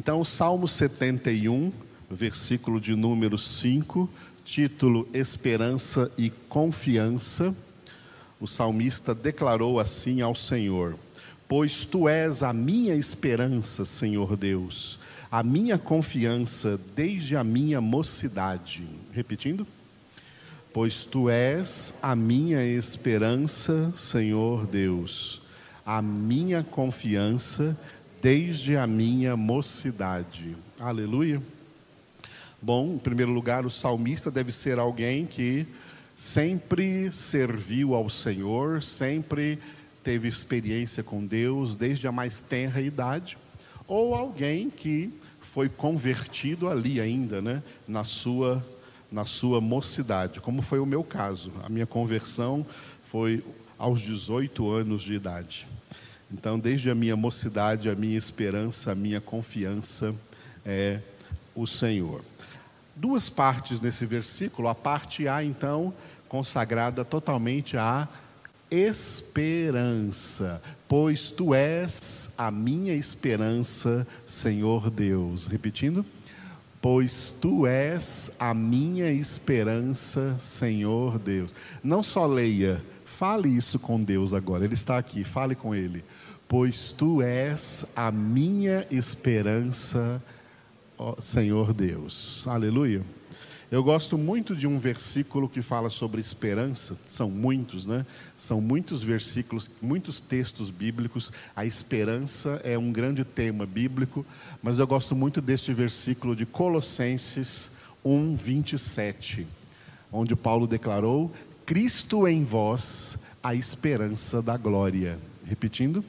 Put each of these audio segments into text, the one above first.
Então, o Salmo 71, versículo de número 5, título Esperança e Confiança, o salmista declarou assim ao Senhor: Pois tu és a minha esperança, Senhor Deus, a minha confiança desde a minha mocidade. Repetindo. Pois tu és a minha esperança, Senhor Deus, a minha confiança desde a minha mocidade. Aleluia. Bom, em primeiro lugar, o salmista deve ser alguém que sempre serviu ao Senhor, sempre teve experiência com Deus desde a mais tenra idade, ou alguém que foi convertido ali ainda, né, na sua na sua mocidade, como foi o meu caso. A minha conversão foi aos 18 anos de idade. Então, desde a minha mocidade, a minha esperança, a minha confiança é o Senhor. Duas partes nesse versículo. A parte A, então, consagrada totalmente à esperança, pois tu és a minha esperança, Senhor Deus. Repetindo. Pois tu és a minha esperança, Senhor Deus. Não só leia, fale isso com Deus agora. Ele está aqui, fale com Ele pois tu és a minha esperança, Senhor Deus. Aleluia. Eu gosto muito de um versículo que fala sobre esperança, são muitos, né? São muitos versículos, muitos textos bíblicos. A esperança é um grande tema bíblico, mas eu gosto muito deste versículo de Colossenses 1, 27, onde Paulo declarou: Cristo em vós, a esperança da glória. Repetindo.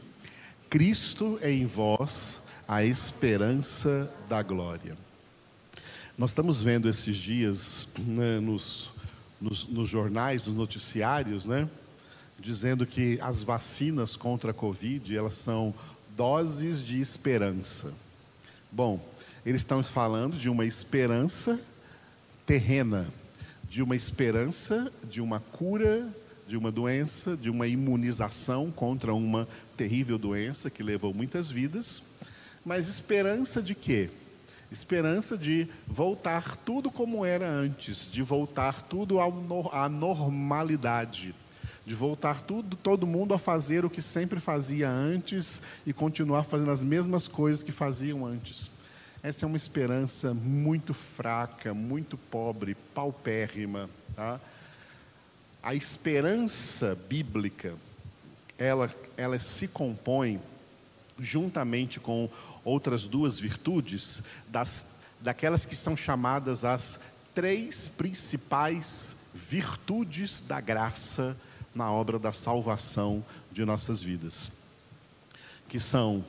Cristo em vós, a esperança da glória. Nós estamos vendo esses dias né, nos, nos, nos, jornais, nos noticiários, né, dizendo que as vacinas contra a Covid elas são doses de esperança. Bom, eles estão falando de uma esperança terrena, de uma esperança de uma cura de uma doença, de uma imunização contra uma terrível doença que levou muitas vidas, mas esperança de quê? Esperança de voltar tudo como era antes, de voltar tudo à normalidade, de voltar tudo, todo mundo a fazer o que sempre fazia antes e continuar fazendo as mesmas coisas que faziam antes. Essa é uma esperança muito fraca, muito pobre, paupérrima, tá? A esperança bíblica, ela, ela se compõe juntamente com outras duas virtudes, das, daquelas que são chamadas as três principais virtudes da graça na obra da salvação de nossas vidas, que são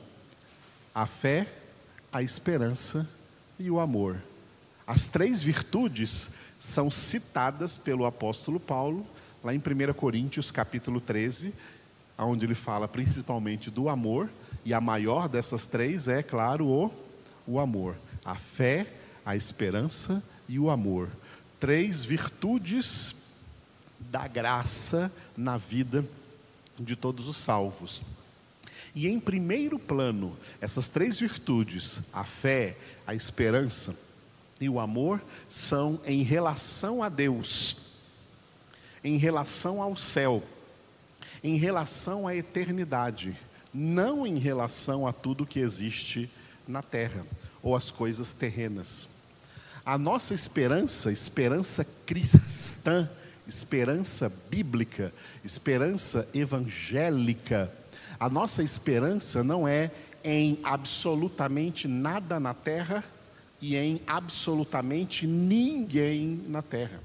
a fé, a esperança e o amor. As três virtudes são citadas pelo apóstolo Paulo lá em 1 Coríntios capítulo 13, onde ele fala principalmente do amor, e a maior dessas três é, claro, o, o amor. A fé, a esperança e o amor. Três virtudes da graça na vida de todos os salvos. E em primeiro plano, essas três virtudes, a fé, a esperança e o amor, são em relação a Deus em relação ao céu, em relação à eternidade, não em relação a tudo que existe na terra ou as coisas terrenas. A nossa esperança, esperança cristã, esperança bíblica, esperança evangélica, a nossa esperança não é em absolutamente nada na terra e em absolutamente ninguém na terra.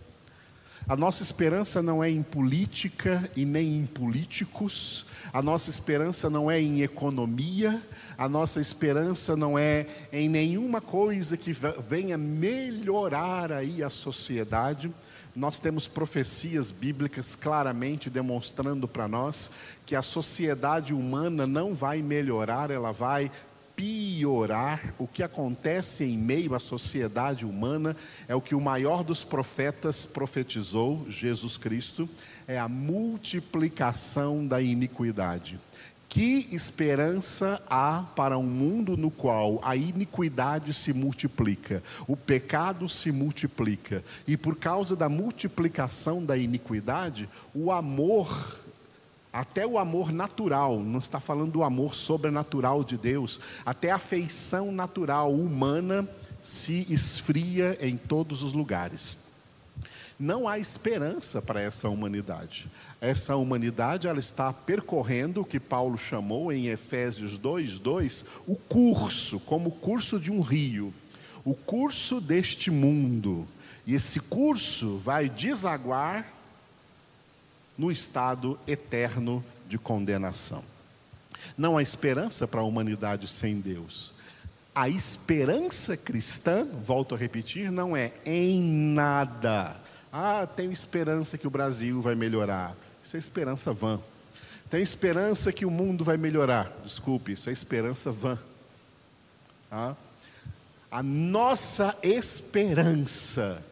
A nossa esperança não é em política e nem em políticos, a nossa esperança não é em economia, a nossa esperança não é em nenhuma coisa que venha melhorar aí a sociedade. Nós temos profecias bíblicas claramente demonstrando para nós que a sociedade humana não vai melhorar, ela vai piorar, o que acontece em meio à sociedade humana é o que o maior dos profetas profetizou, Jesus Cristo, é a multiplicação da iniquidade. Que esperança há para um mundo no qual a iniquidade se multiplica, o pecado se multiplica, e por causa da multiplicação da iniquidade, o amor, até o amor natural, não está falando do amor sobrenatural de Deus, até a afeição natural humana se esfria em todos os lugares não há esperança para essa humanidade. Essa humanidade ela está percorrendo o que Paulo chamou em Efésios 2:2 o curso, como o curso de um rio, o curso deste mundo. E esse curso vai desaguar no estado eterno de condenação. Não há esperança para a humanidade sem Deus. A esperança cristã, volto a repetir, não é em nada ah, tenho esperança que o Brasil vai melhorar. Isso é esperança vã. Tenho esperança que o mundo vai melhorar. Desculpe, isso é esperança vã. Ah? A nossa esperança,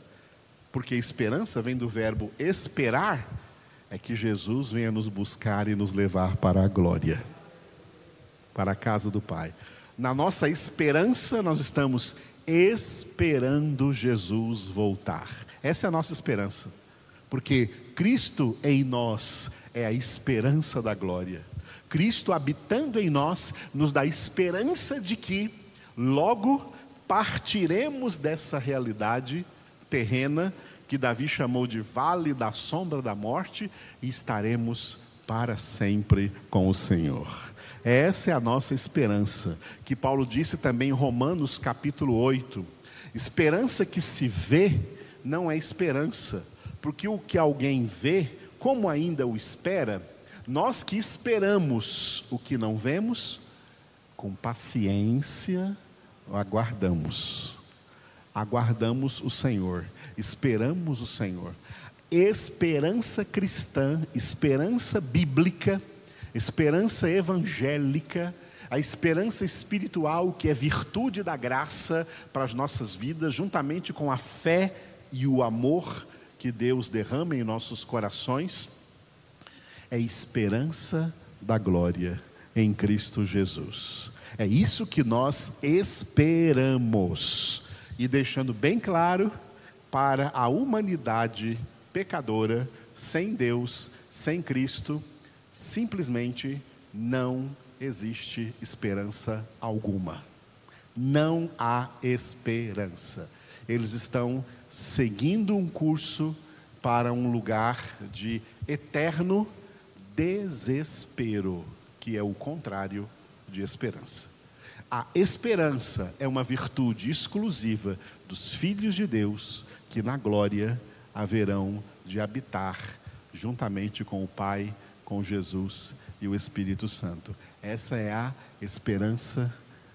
porque esperança vem do verbo esperar, é que Jesus venha nos buscar e nos levar para a glória, para a casa do Pai. Na nossa esperança, nós estamos esperando Jesus voltar. Essa é a nossa esperança, porque Cristo em nós é a esperança da glória. Cristo habitando em nós nos dá esperança de que logo partiremos dessa realidade terrena que Davi chamou de vale da sombra da morte e estaremos para sempre com o Senhor. Essa é a nossa esperança, que Paulo disse também em Romanos capítulo 8. Esperança que se vê não é esperança, porque o que alguém vê, como ainda o espera, nós que esperamos o que não vemos, com paciência aguardamos. Aguardamos o Senhor, esperamos o Senhor. Esperança cristã, esperança bíblica, esperança evangélica, a esperança espiritual, que é virtude da graça para as nossas vidas, juntamente com a fé e o amor que Deus derrama em nossos corações, é esperança da glória em Cristo Jesus. É isso que nós esperamos. E deixando bem claro para a humanidade pecadora, sem Deus, sem Cristo, simplesmente não existe esperança alguma. Não há esperança. Eles estão seguindo um curso para um lugar de eterno desespero, que é o contrário de esperança. A esperança é uma virtude exclusiva dos filhos de Deus que na glória haverão de habitar juntamente com o Pai com Jesus e o Espírito Santo. Essa é a esperança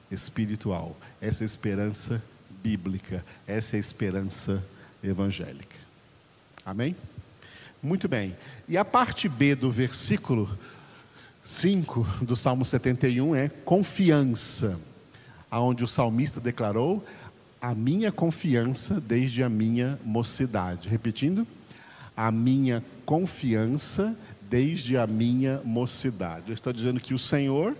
espiritual, essa é a esperança bíblica, essa é a esperança evangélica. Amém? Muito bem. E a parte B do versículo 5 do Salmo 71 é confiança, aonde o salmista declarou: "A minha confiança desde a minha mocidade". Repetindo: "A minha confiança desde a minha mocidade. Eu estou dizendo que o Senhor,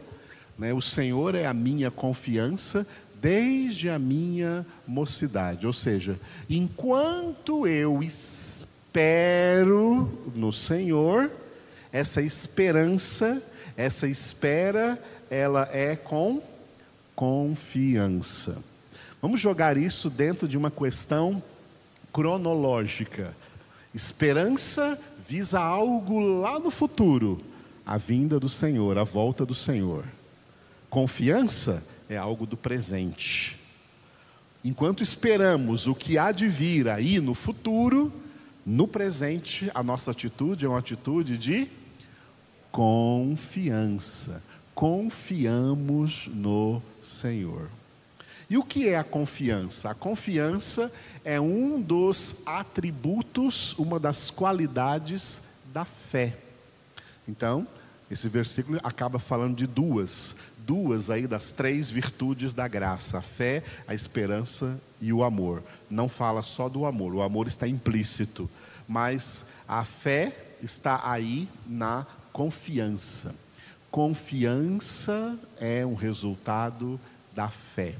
né, o Senhor é a minha confiança desde a minha mocidade. Ou seja, enquanto eu espero no Senhor, essa esperança, essa espera, ela é com confiança. Vamos jogar isso dentro de uma questão cronológica. Esperança visa algo lá no futuro, a vinda do Senhor, a volta do Senhor. Confiança é algo do presente. Enquanto esperamos o que há de vir aí no futuro, no presente, a nossa atitude é uma atitude de confiança. Confiamos no Senhor. E o que é a confiança? A confiança é um dos atributos, uma das qualidades da fé. Então, esse versículo acaba falando de duas, duas aí das três virtudes da graça: a fé, a esperança e o amor. Não fala só do amor, o amor está implícito, mas a fé está aí na confiança. Confiança é um resultado da fé.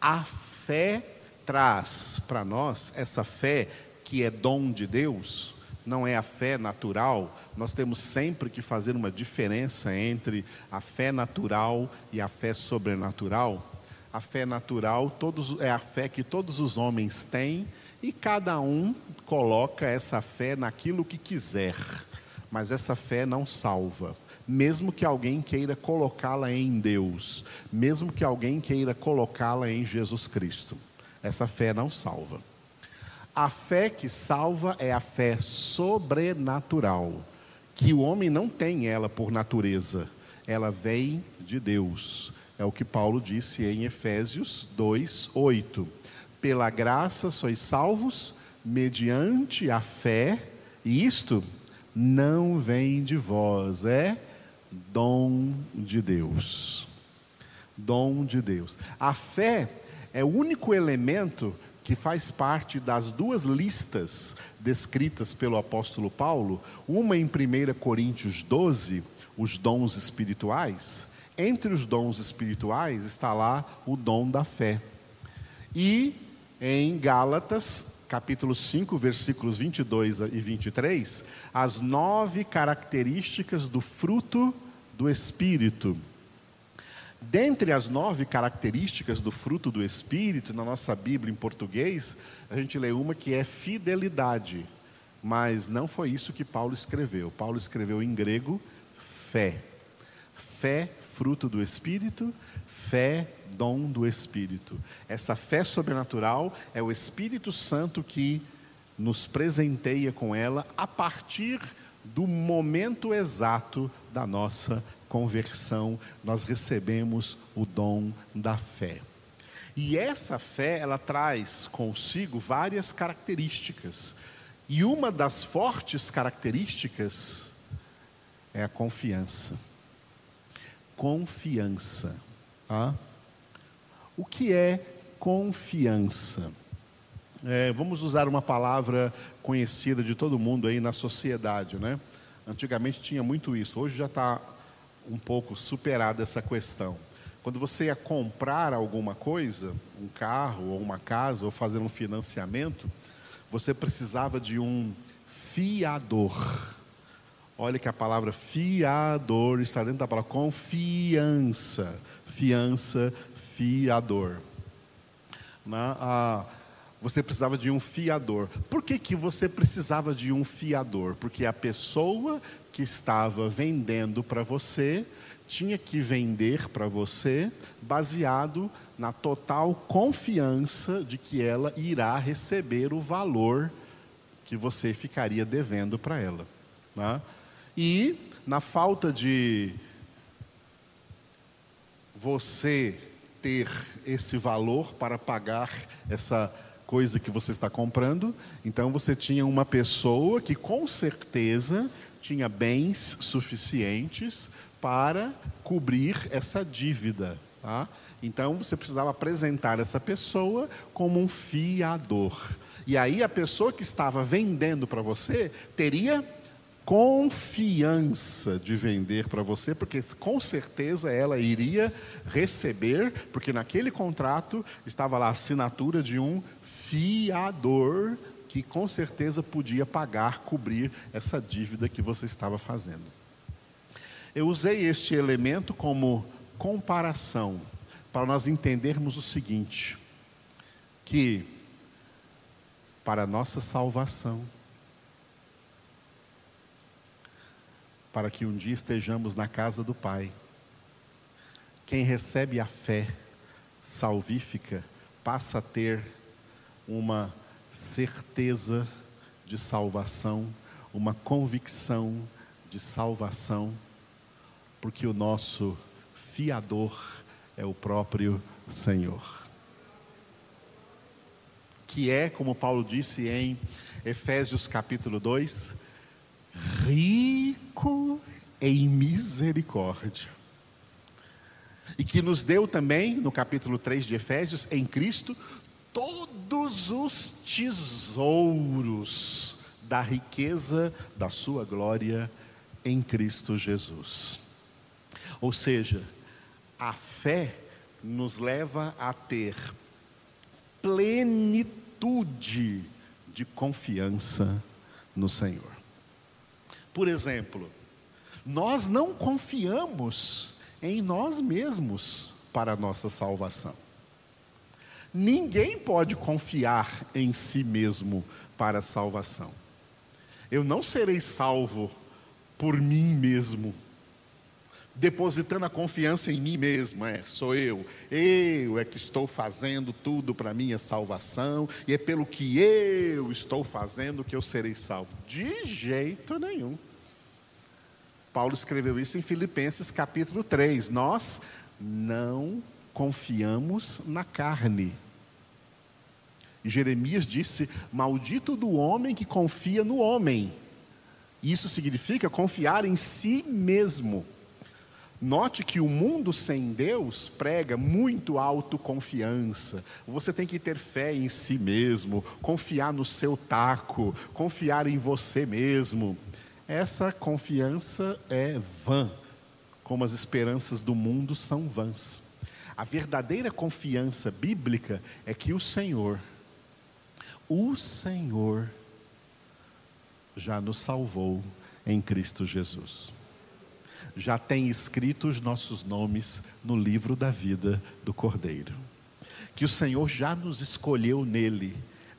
A fé traz para nós essa fé que é dom de Deus, não é a fé natural, nós temos sempre que fazer uma diferença entre a fé natural e a fé sobrenatural. A fé natural todos, é a fé que todos os homens têm e cada um coloca essa fé naquilo que quiser, mas essa fé não salva. Mesmo que alguém queira colocá-la em Deus, mesmo que alguém queira colocá-la em Jesus Cristo, essa fé não salva. A fé que salva é a fé sobrenatural, que o homem não tem ela por natureza, ela vem de Deus. É o que Paulo disse em Efésios 2, 8. Pela graça sois salvos, mediante a fé, e isto não vem de vós, é dom de Deus. Dom de Deus. A fé é o único elemento que faz parte das duas listas descritas pelo apóstolo Paulo, uma em 1 Coríntios 12, os dons espirituais. Entre os dons espirituais está lá o dom da fé. E em Gálatas, capítulo 5, versículos 22 e 23, as nove características do fruto do Espírito. Dentre as nove características do fruto do Espírito, na nossa Bíblia em português, a gente lê uma que é fidelidade, mas não foi isso que Paulo escreveu. Paulo escreveu em grego fé. Fé, fruto do Espírito, fé, dom do Espírito. Essa fé sobrenatural é o Espírito Santo que nos presenteia com ela a partir do momento exato da nossa conversão, nós recebemos o dom da fé. E essa fé, ela traz consigo várias características. E uma das fortes características é a confiança. Confiança. Ah? O que é confiança? É, vamos usar uma palavra conhecida de todo mundo aí na sociedade, né? Antigamente tinha muito isso, hoje já está um pouco superada essa questão. Quando você ia comprar alguma coisa, um carro ou uma casa, ou fazer um financiamento, você precisava de um fiador. Olha que a palavra fiador está dentro da palavra confiança. Fiança, fiador. Na, a, você precisava de um fiador. Por que, que você precisava de um fiador? Porque a pessoa que estava vendendo para você tinha que vender para você baseado na total confiança de que ela irá receber o valor que você ficaria devendo para ela. Né? E na falta de você ter esse valor para pagar essa coisa que você está comprando. Então você tinha uma pessoa que com certeza tinha bens suficientes para cobrir essa dívida. Tá? Então você precisava apresentar essa pessoa como um fiador. E aí a pessoa que estava vendendo para você teria confiança de vender para você, porque com certeza ela iria receber, porque naquele contrato estava lá a assinatura de um fiador que com certeza podia pagar, cobrir essa dívida que você estava fazendo. Eu usei este elemento como comparação para nós entendermos o seguinte: que para nossa salvação, para que um dia estejamos na casa do Pai, quem recebe a fé salvífica passa a ter uma certeza de salvação, uma convicção de salvação, porque o nosso fiador é o próprio Senhor. Que é, como Paulo disse em Efésios capítulo 2, rico em misericórdia. E que nos deu também, no capítulo 3 de Efésios, em Cristo, todos os tesouros da riqueza da sua glória em Cristo Jesus. Ou seja, a fé nos leva a ter plenitude de confiança no Senhor. Por exemplo, nós não confiamos em nós mesmos para a nossa salvação. Ninguém pode confiar em si mesmo para a salvação. Eu não serei salvo por mim mesmo, depositando a confiança em mim mesmo, é, sou eu. Eu é que estou fazendo tudo para minha salvação, e é pelo que eu estou fazendo que eu serei salvo. De jeito nenhum. Paulo escreveu isso em Filipenses capítulo 3. Nós não confiamos na carne. E Jeremias disse: Maldito do homem que confia no homem. Isso significa confiar em si mesmo. Note que o mundo sem Deus prega muito autoconfiança. Você tem que ter fé em si mesmo, confiar no seu taco, confiar em você mesmo. Essa confiança é vã, como as esperanças do mundo são vãs. A verdadeira confiança bíblica é que o Senhor, o Senhor, já nos salvou em Cristo Jesus. Já tem escrito os nossos nomes no livro da vida do Cordeiro. Que o Senhor já nos escolheu nele,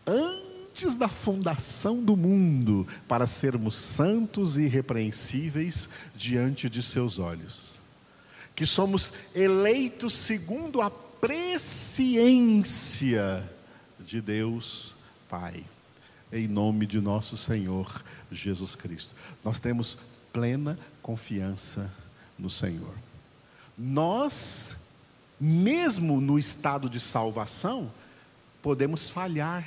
antes da fundação do mundo, para sermos santos e irrepreensíveis diante de seus olhos que somos eleitos segundo a presciência de Deus Pai, em nome de nosso Senhor Jesus Cristo. Nós temos plena confiança no Senhor. Nós, mesmo no estado de salvação, podemos falhar,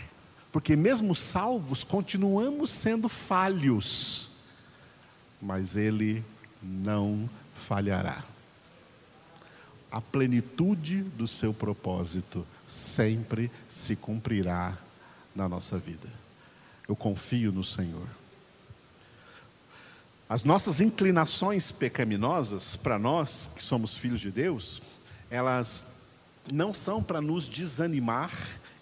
porque mesmo salvos, continuamos sendo falhos, mas Ele não falhará a plenitude do seu propósito sempre se cumprirá na nossa vida. Eu confio no Senhor. As nossas inclinações pecaminosas, para nós que somos filhos de Deus, elas não são para nos desanimar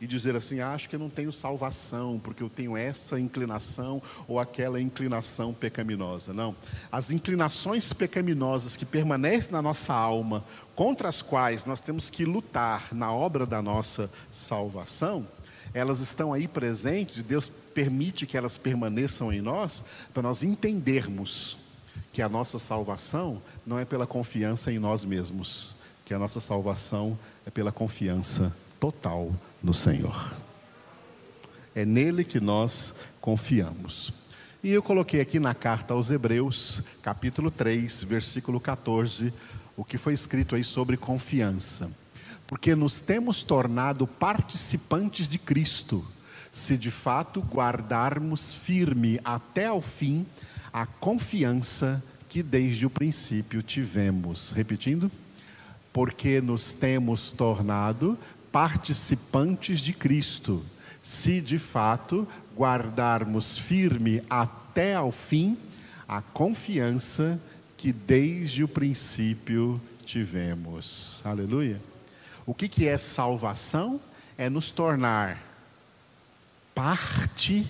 e dizer assim: ah, acho que eu não tenho salvação, porque eu tenho essa inclinação ou aquela inclinação pecaminosa. Não. As inclinações pecaminosas que permanecem na nossa alma, contra as quais nós temos que lutar na obra da nossa salvação, elas estão aí presentes e Deus permite que elas permaneçam em nós, para nós entendermos que a nossa salvação não é pela confiança em nós mesmos, que a nossa salvação é pela confiança total no Senhor. É nele que nós confiamos. E eu coloquei aqui na carta aos Hebreus, capítulo 3, versículo 14, o que foi escrito aí sobre confiança. Porque nos temos tornado participantes de Cristo, se de fato guardarmos firme até ao fim a confiança que desde o princípio tivemos. Repetindo? Porque nos temos tornado participantes de Cristo, se de fato guardarmos firme até ao fim a confiança que desde o princípio tivemos. Aleluia. O que, que é salvação? É nos tornar parte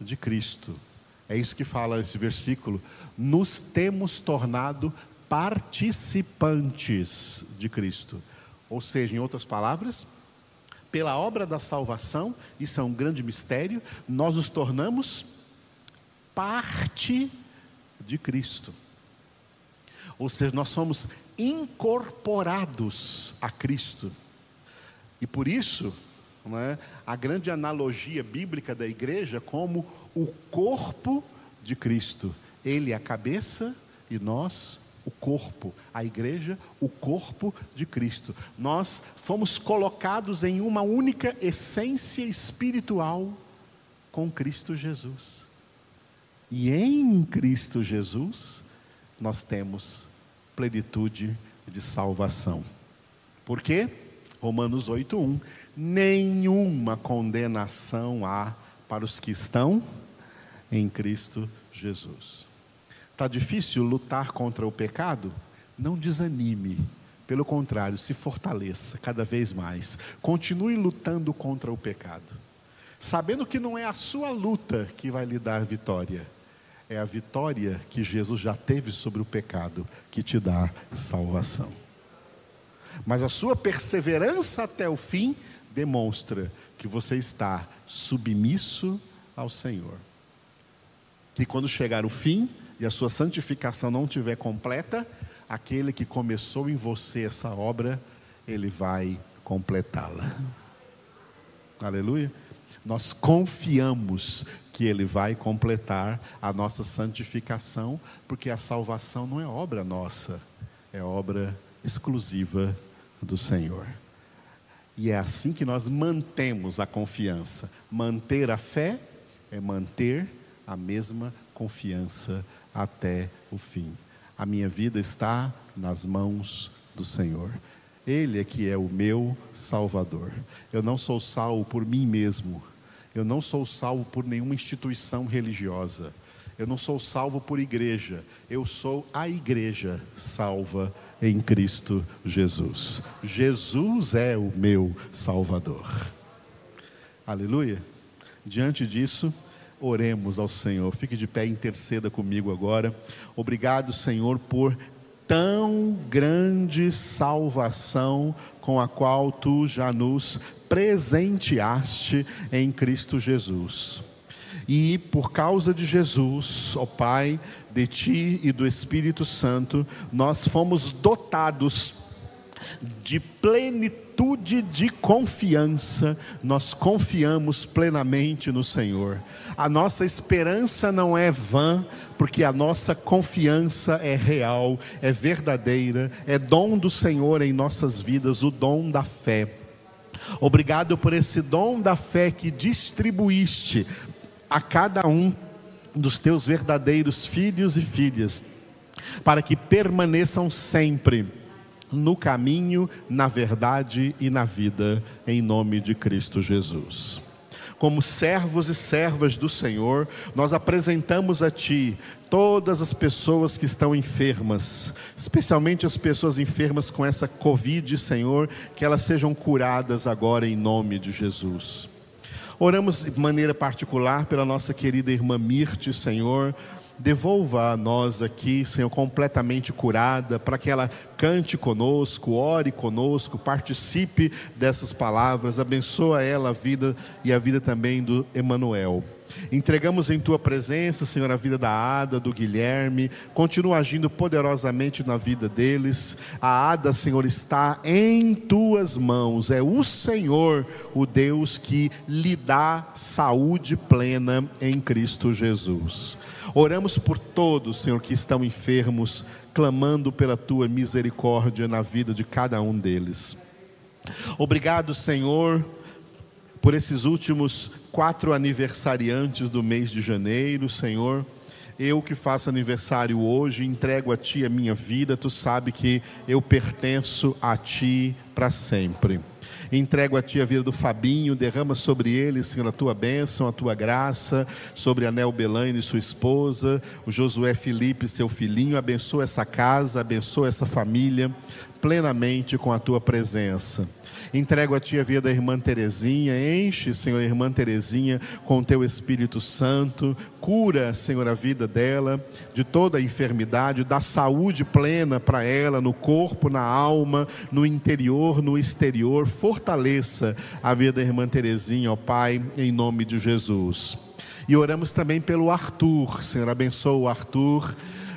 de Cristo. É isso que fala esse versículo. Nos temos tornado participantes de Cristo. Ou seja, em outras palavras, pela obra da salvação, isso é um grande mistério, nós nos tornamos parte de Cristo. Ou seja, nós somos incorporados a Cristo. E por isso, é, a grande analogia bíblica da igreja como o corpo de Cristo. Ele é a cabeça e nós o corpo, a igreja, o corpo de Cristo. Nós fomos colocados em uma única essência espiritual com Cristo Jesus. E em Cristo Jesus nós temos plenitude de salvação. Por quê? Romanos 8:1. Nenhuma condenação há para os que estão em Cristo Jesus. Está difícil lutar contra o pecado? Não desanime. Pelo contrário, se fortaleça cada vez mais. Continue lutando contra o pecado. Sabendo que não é a sua luta que vai lhe dar vitória, é a vitória que Jesus já teve sobre o pecado que te dá salvação. Mas a sua perseverança até o fim demonstra que você está submisso ao Senhor. Que quando chegar o fim e a sua santificação não estiver completa, aquele que começou em você essa obra, ele vai completá-la. Aleluia. Nós confiamos que ele vai completar a nossa santificação, porque a salvação não é obra nossa, é obra exclusiva do Senhor. E é assim que nós mantemos a confiança. Manter a fé é manter a mesma confiança até o fim. A minha vida está nas mãos do Senhor. Ele é que é o meu Salvador. Eu não sou salvo por mim mesmo. Eu não sou salvo por nenhuma instituição religiosa. Eu não sou salvo por igreja. Eu sou a igreja salva em Cristo Jesus. Jesus é o meu Salvador. Aleluia. Diante disso, Oremos ao Senhor. Fique de pé e interceda comigo agora. Obrigado, Senhor, por tão grande salvação com a qual tu já nos presenteaste em Cristo Jesus. E por causa de Jesus, ó Pai, de ti e do Espírito Santo, nós fomos dotados de plenitude de confiança, nós confiamos plenamente no Senhor. A nossa esperança não é vã, porque a nossa confiança é real, é verdadeira, é dom do Senhor em nossas vidas, o dom da fé. Obrigado por esse dom da fé que distribuíste a cada um dos teus verdadeiros filhos e filhas, para que permaneçam sempre no caminho, na verdade e na vida, em nome de Cristo Jesus. Como servos e servas do Senhor, nós apresentamos a Ti todas as pessoas que estão enfermas, especialmente as pessoas enfermas com essa Covid, Senhor, que elas sejam curadas agora em nome de Jesus. Oramos de maneira particular pela nossa querida irmã Mirte, Senhor, devolva a nós aqui, Senhor, completamente curada, para que ela cante conosco, ore conosco, participe dessas palavras, abençoa ela a vida e a vida também do Emanuel. Entregamos em tua presença, Senhor, a vida da Ada, do Guilherme, continua agindo poderosamente na vida deles. A Ada, Senhor, está em tuas mãos. É o Senhor, o Deus que lhe dá saúde plena em Cristo Jesus. Oramos por todos, Senhor, que estão enfermos, clamando pela tua misericórdia na vida de cada um deles. Obrigado, Senhor, por esses últimos quatro aniversariantes do mês de janeiro, Senhor. Eu que faço aniversário hoje, entrego a Ti a minha vida, Tu sabe que eu pertenço a Ti para sempre. Entrego a Ti a vida do Fabinho, derrama sobre ele, Senhor, a Tua bênção, a Tua graça, sobre a Nel Belaine, sua esposa, o Josué Felipe, seu filhinho, abençoa essa casa, abençoa essa família plenamente com a Tua presença. Entrego a Ti a vida da irmã Terezinha, enche, Senhor, a irmã Terezinha com Teu Espírito Santo, cura, Senhor, a vida dela de toda a enfermidade, dá saúde plena para ela no corpo, na alma, no interior, no exterior, fortaleça a vida da irmã Terezinha, ó Pai, em nome de Jesus. E oramos também pelo Arthur, Senhor, abençoa o Arthur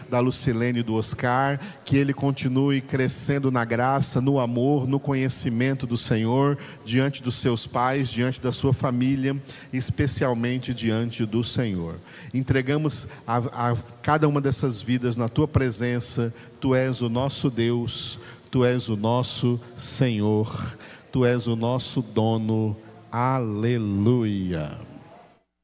da Lucilene e do Oscar, que ele continue crescendo na graça, no amor, no conhecimento do Senhor, diante dos seus pais, diante da sua família, especialmente diante do Senhor. Entregamos a, a cada uma dessas vidas na tua presença, tu és o nosso Deus, tu és o nosso Senhor, tu és o nosso dono. Aleluia.